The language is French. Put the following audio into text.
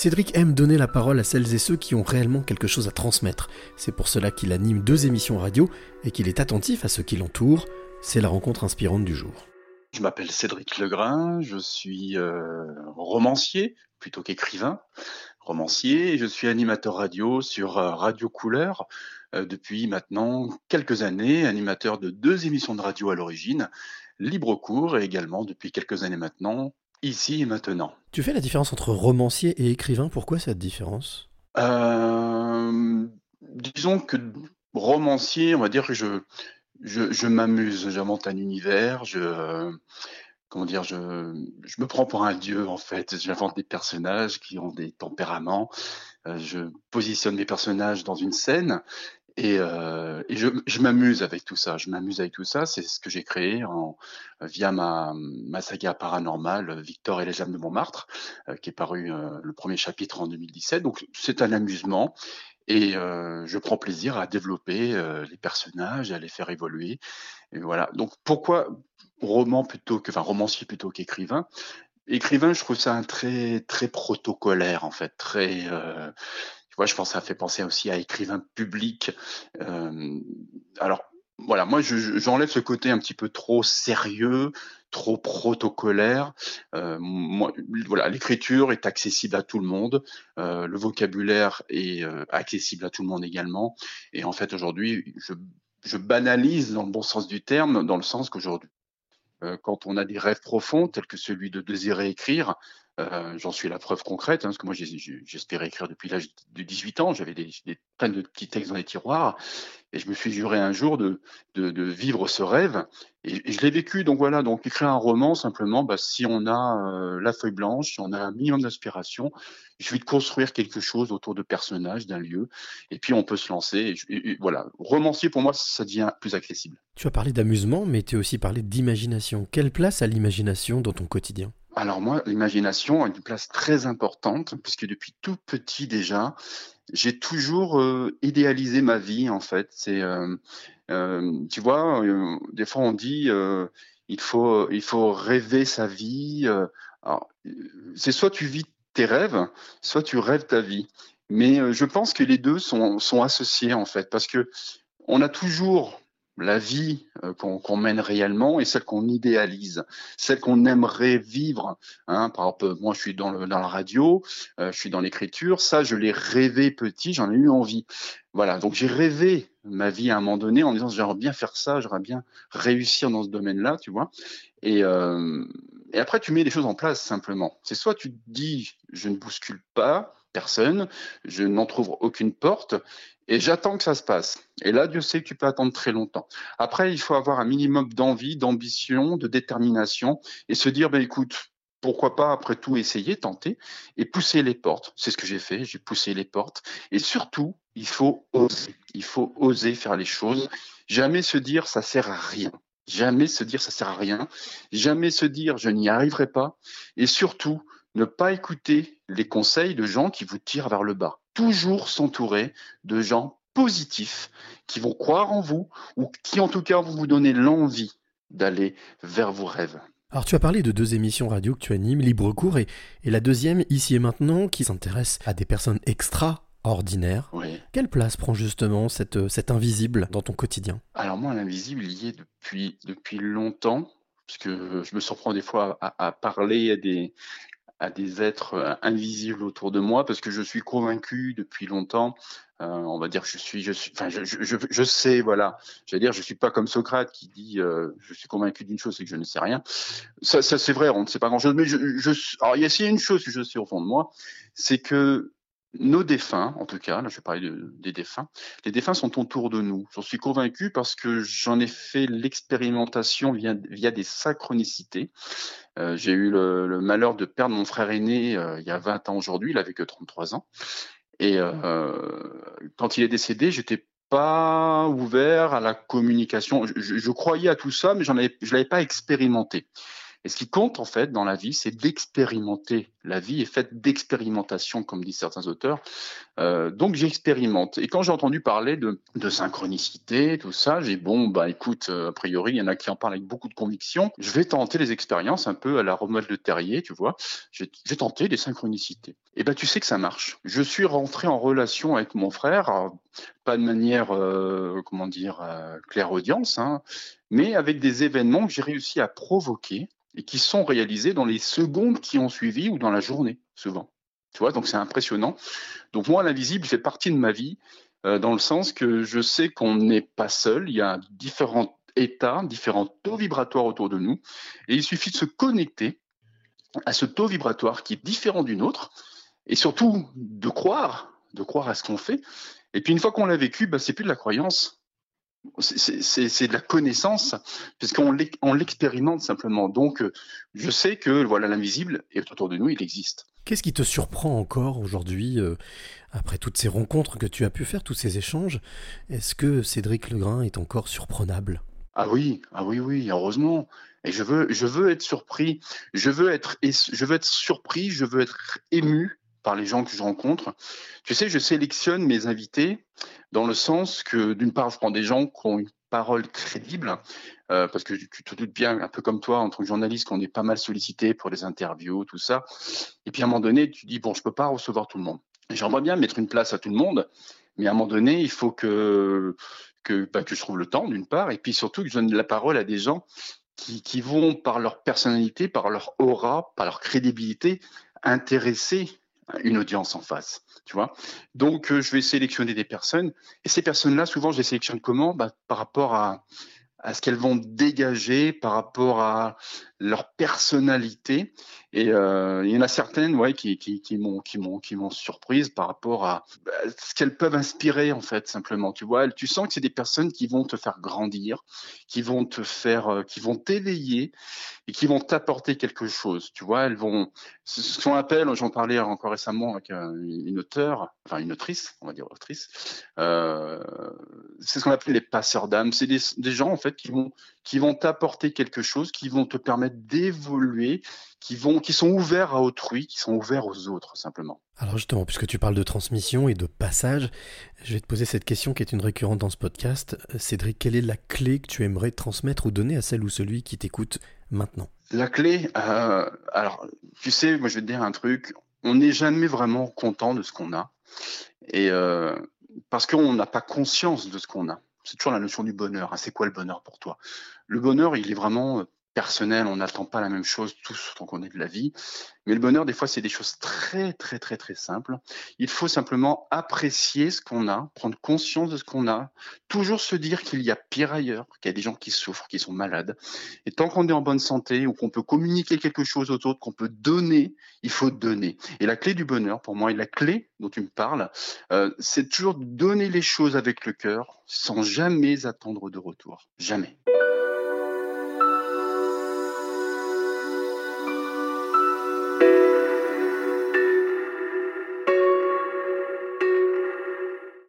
Cédric aime donner la parole à celles et ceux qui ont réellement quelque chose à transmettre. C'est pour cela qu'il anime deux émissions radio et qu'il est attentif à ce qui l'entoure. C'est la rencontre inspirante du jour. Je m'appelle Cédric Legrain, je suis euh, romancier plutôt qu'écrivain. Romancier, et je suis animateur radio sur euh, Radio Couleur euh, depuis maintenant quelques années, animateur de deux émissions de radio à l'origine, Libre Cours et également depuis quelques années maintenant ici et maintenant. Tu fais la différence entre romancier et écrivain. Pourquoi cette différence? Euh, Disons que romancier, on va dire que je, je, m'amuse, j'invente un univers, je, comment dire, je, je me prends pour un dieu en fait. J'invente des personnages qui ont des tempéraments. Euh, je positionne mes personnages dans une scène et, euh, je, m'amuse avec tout ça. Je m'amuse avec tout ça. C'est ce que j'ai créé via ma, saga paranormale Victor et les âmes de Montmartre, euh, qui est paru euh, le premier chapitre en 2017. Donc c'est un amusement et je prends plaisir à développer les personnages, à les faire évoluer. Et voilà. Donc pourquoi roman plutôt que, enfin romancier plutôt qu'écrivain? Écrivain, je trouve ça un très très protocolaire en fait, très je pense que ça fait penser aussi à écrivain public. Euh, alors, voilà, moi, j'enlève ce côté un petit peu trop sérieux, trop protocolaire. Euh, moi, voilà, l'écriture est accessible à tout le monde, euh, le vocabulaire est accessible à tout le monde également. Et en fait, aujourd'hui, je, je, banalise dans le bon sens du terme, dans le sens qu'aujourd'hui, quand on a des rêves profonds, tels que celui de désirer écrire, euh, j'en suis la preuve concrète, hein, parce que moi j'espérais écrire depuis l'âge de 18 ans, j'avais des, plein de petits textes dans les tiroirs, et je me suis juré un jour de vivre ce rêve, et, je l'ai vécu. Donc voilà, donc écrire un roman simplement, bah, si on a euh, la feuille blanche, si on a un minimum d'inspiration, il suffit de construire quelque chose autour de personnages, d'un lieu, et puis on peut se lancer. Et, voilà, romancier pour moi, ça devient plus accessible. Tu as parlé d'amusement, mais tu as aussi parlé d'imagination. Quelle place a l'imagination dans ton quotidien? Alors moi, l'imagination a une place très importante, puisque depuis tout petit déjà, j'ai toujours euh, idéalisé ma vie en fait. C'est, euh, euh, tu vois, des fois on dit il faut il faut rêver sa vie. c'est soit tu vis tes rêves, soit tu rêves ta vie. Mais je pense que les deux sont sont associés en fait, parce que on a toujours la vie euh, qu'on mène réellement et celle qu'on idéalise, celle qu'on aimerait vivre. Hein, par exemple, moi, je suis dans, la radio, euh, je suis dans l'écriture. Ça, je l'ai rêvé petit, j'en ai eu envie. Voilà, donc j'ai rêvé ma vie à un moment donné en disant j'aimerais bien faire ça, j'aimerais bien réussir dans ce domaine-là, tu vois. Et, euh, et après, tu mets les choses en place simplement. C'est soit tu te dis je ne bouscule pas, personne, je n'en trouve aucune porte, et j'attends que ça se passe. Et là, Dieu sait que tu peux attendre très longtemps. Après, il faut avoir un minimum d'envie, d'ambition, de détermination, et se dire, ben écoute, pourquoi pas après tout essayer, tenter, et pousser les portes. C'est ce que j'ai fait, j'ai poussé les portes. Et surtout, il faut oser. Il faut oser faire les choses. Jamais se dire, ça sert à rien. Jamais se dire, ça sert à rien. Jamais se dire, je n'y arriverai pas. Et surtout, ne pas écouter les conseils de gens qui vous tirent vers le bas. Toujours s'entourer de gens positifs qui vont croire en vous ou qui en tout cas vont vous donner l'envie d'aller vers vos rêves. Alors tu as parlé de deux émissions radio que tu animes, Libre Cours et, la deuxième, Ici et Maintenant, qui s'intéresse à des personnes extraordinaires. Quelle place prend justement cette, cet invisible dans ton quotidien? Alors moi, l'invisible, il y est depuis, depuis longtemps, puisque je me surprends des fois à, à parler à des, à des êtres euh, invisibles autour de moi parce que je suis convaincu depuis longtemps. Euh, on va dire je suis, je suis, enfin, je, je, je sais, voilà. J'allais dire, je suis pas comme Socrate qui dit, euh, je suis convaincu d'une chose, c'est que je ne sais rien. Ça, ça c'est vrai, on ne sait pas grand-chose. Mais je, je, alors il y a une chose que je sais au fond de moi, c'est que nos défunts, en tout cas, là je vais parler de, des défunts, les défunts sont autour de nous. J'en suis convaincu parce que j'en ai fait l'expérimentation via, des synchronicités. Euh, j'ai eu le, malheur de perdre mon frère aîné euh, il y a 20 ans aujourd'hui, il avait que 33 ans. Et euh, quand il est décédé, j'étais pas ouvert à la communication. Je, je, croyais à tout ça, mais j'en avais, je l'avais pas expérimenté. Et ce qui compte en fait dans la vie, c'est d'expérimenter. La vie est faite d'expérimentation, comme disent certains auteurs. Euh, donc j'expérimente. Et quand j'ai entendu parler de, synchronicité, tout ça, j'ai bon, bah écoute, euh, a priori, il y en a qui en parlent avec beaucoup de conviction. Je vais tenter les expériences un peu à la remode de Terrier, tu vois. J'ai tenté des synchronicités. Et ben tu sais que ça marche. Je suis rentré en relation avec mon frère, pas de manière, euh, comment dire, euh, claire audience, hein, mais avec des événements que j'ai réussi à provoquer et qui sont réalisés dans les secondes qui ont suivi ou dans la journée, souvent. Tu vois, donc c'est impressionnant. Donc moi, l'invisible fait partie de ma vie, euh, dans le sens que je sais qu'on n'est pas seul, il y a différents états, différents taux vibratoires autour de nous, et il suffit de se connecter à ce taux vibratoire qui est différent du nôtre, et surtout de croire, de croire à ce qu'on fait. Et puis une fois qu'on l'a vécu, bah, c'est plus de la croyance, c'est de la connaissance, puisqu'on l'expérimente simplement. Donc, euh, je sais que voilà l'invisible est autour de nous, il existe. Qu'est-ce qui te surprend encore aujourd'hui, euh, après toutes ces rencontres que tu as pu faire, tous ces échanges? Est-ce que Cédric Legrain est encore surprenable? Ah oui, ah oui, oui, heureusement. Et je veux, je veux être surpris, je veux être, je veux être surpris, je veux être ému par les gens que je rencontre. Tu sais, je sélectionne mes invités dans le sens que, d'une part, je prends des gens qui ont une parole crédible, euh, parce que tu te doutes bien, un peu comme toi, en tant que journaliste, qu'on est pas mal sollicité pour les interviews, tout ça. Et puis à un moment donné, tu dis, bon, je peux pas recevoir tout le monde. J'aimerais bien mettre une place à tout le monde, mais à un moment donné, il faut que, que, bah, que je trouve le temps, d'une part, et puis surtout que je donne la parole à des gens qui, qui vont, par leur personnalité, par leur aura, par leur crédibilité, intéresser une audience en face, tu vois. Donc, euh, je vais sélectionner des personnes. Et ces personnes-là, souvent, je les sélectionne comment? Bah, Par rapport à, à ce qu'elles vont dégager par rapport à leur personnalité. Et euh, il y en a certaines, ouais, qui, qui, qui m'ont, qui m'ont, qui m'ont surprise par rapport à bah, ce qu'elles peuvent inspirer en fait, simplement. Tu vois, tu sens que c'est des personnes qui vont te faire grandir, qui vont te faire, euh, qui vont t'éveiller et qui vont t'apporter quelque chose. Tu vois, elles vont, ce qu'on appelle, j'en parlais encore récemment avec euh, une auteure, enfin une autrice, on va dire autrice. C'est ce qu'on appelle les passeurs d'âme. C'est des, des gens en fait qui vont, qui vont t'apporter quelque chose, qui vont te permettre d'évoluer, qui vont, qui sont ouverts à autrui, qui sont ouverts aux autres simplement. Alors justement, puisque tu parles de transmission et de passage, je vais te poser cette question qui est une récurrente dans ce podcast. Cédric, quelle est la clé que tu aimerais transmettre ou donner à celle ou celui qui t'écoute maintenant? La clé, euh, alors tu sais, moi je vais te dire un truc, on n'est jamais vraiment content de ce qu'on a, et euh, parce qu'on n'a pas conscience de ce qu'on a. C'est toujours la notion du bonheur. Hein. C'est quoi le bonheur pour toi? Le bonheur, il est vraiment personnel, on n'attend pas la même chose tous tant qu'on est de la vie. Mais le bonheur, des fois, c'est des choses très, très, très, très simples. Il faut simplement apprécier ce qu'on a, prendre conscience de ce qu'on a, toujours se dire qu'il y a pire ailleurs, qu'il y a des gens qui souffrent, qui sont malades. Et tant qu'on est en bonne santé ou qu'on peut communiquer quelque chose aux autres, qu'on peut donner, il faut donner. Et la clé du bonheur, pour moi, et la clé dont tu me parles, euh, c'est toujours donner les choses avec le cœur sans jamais attendre de retour. Jamais.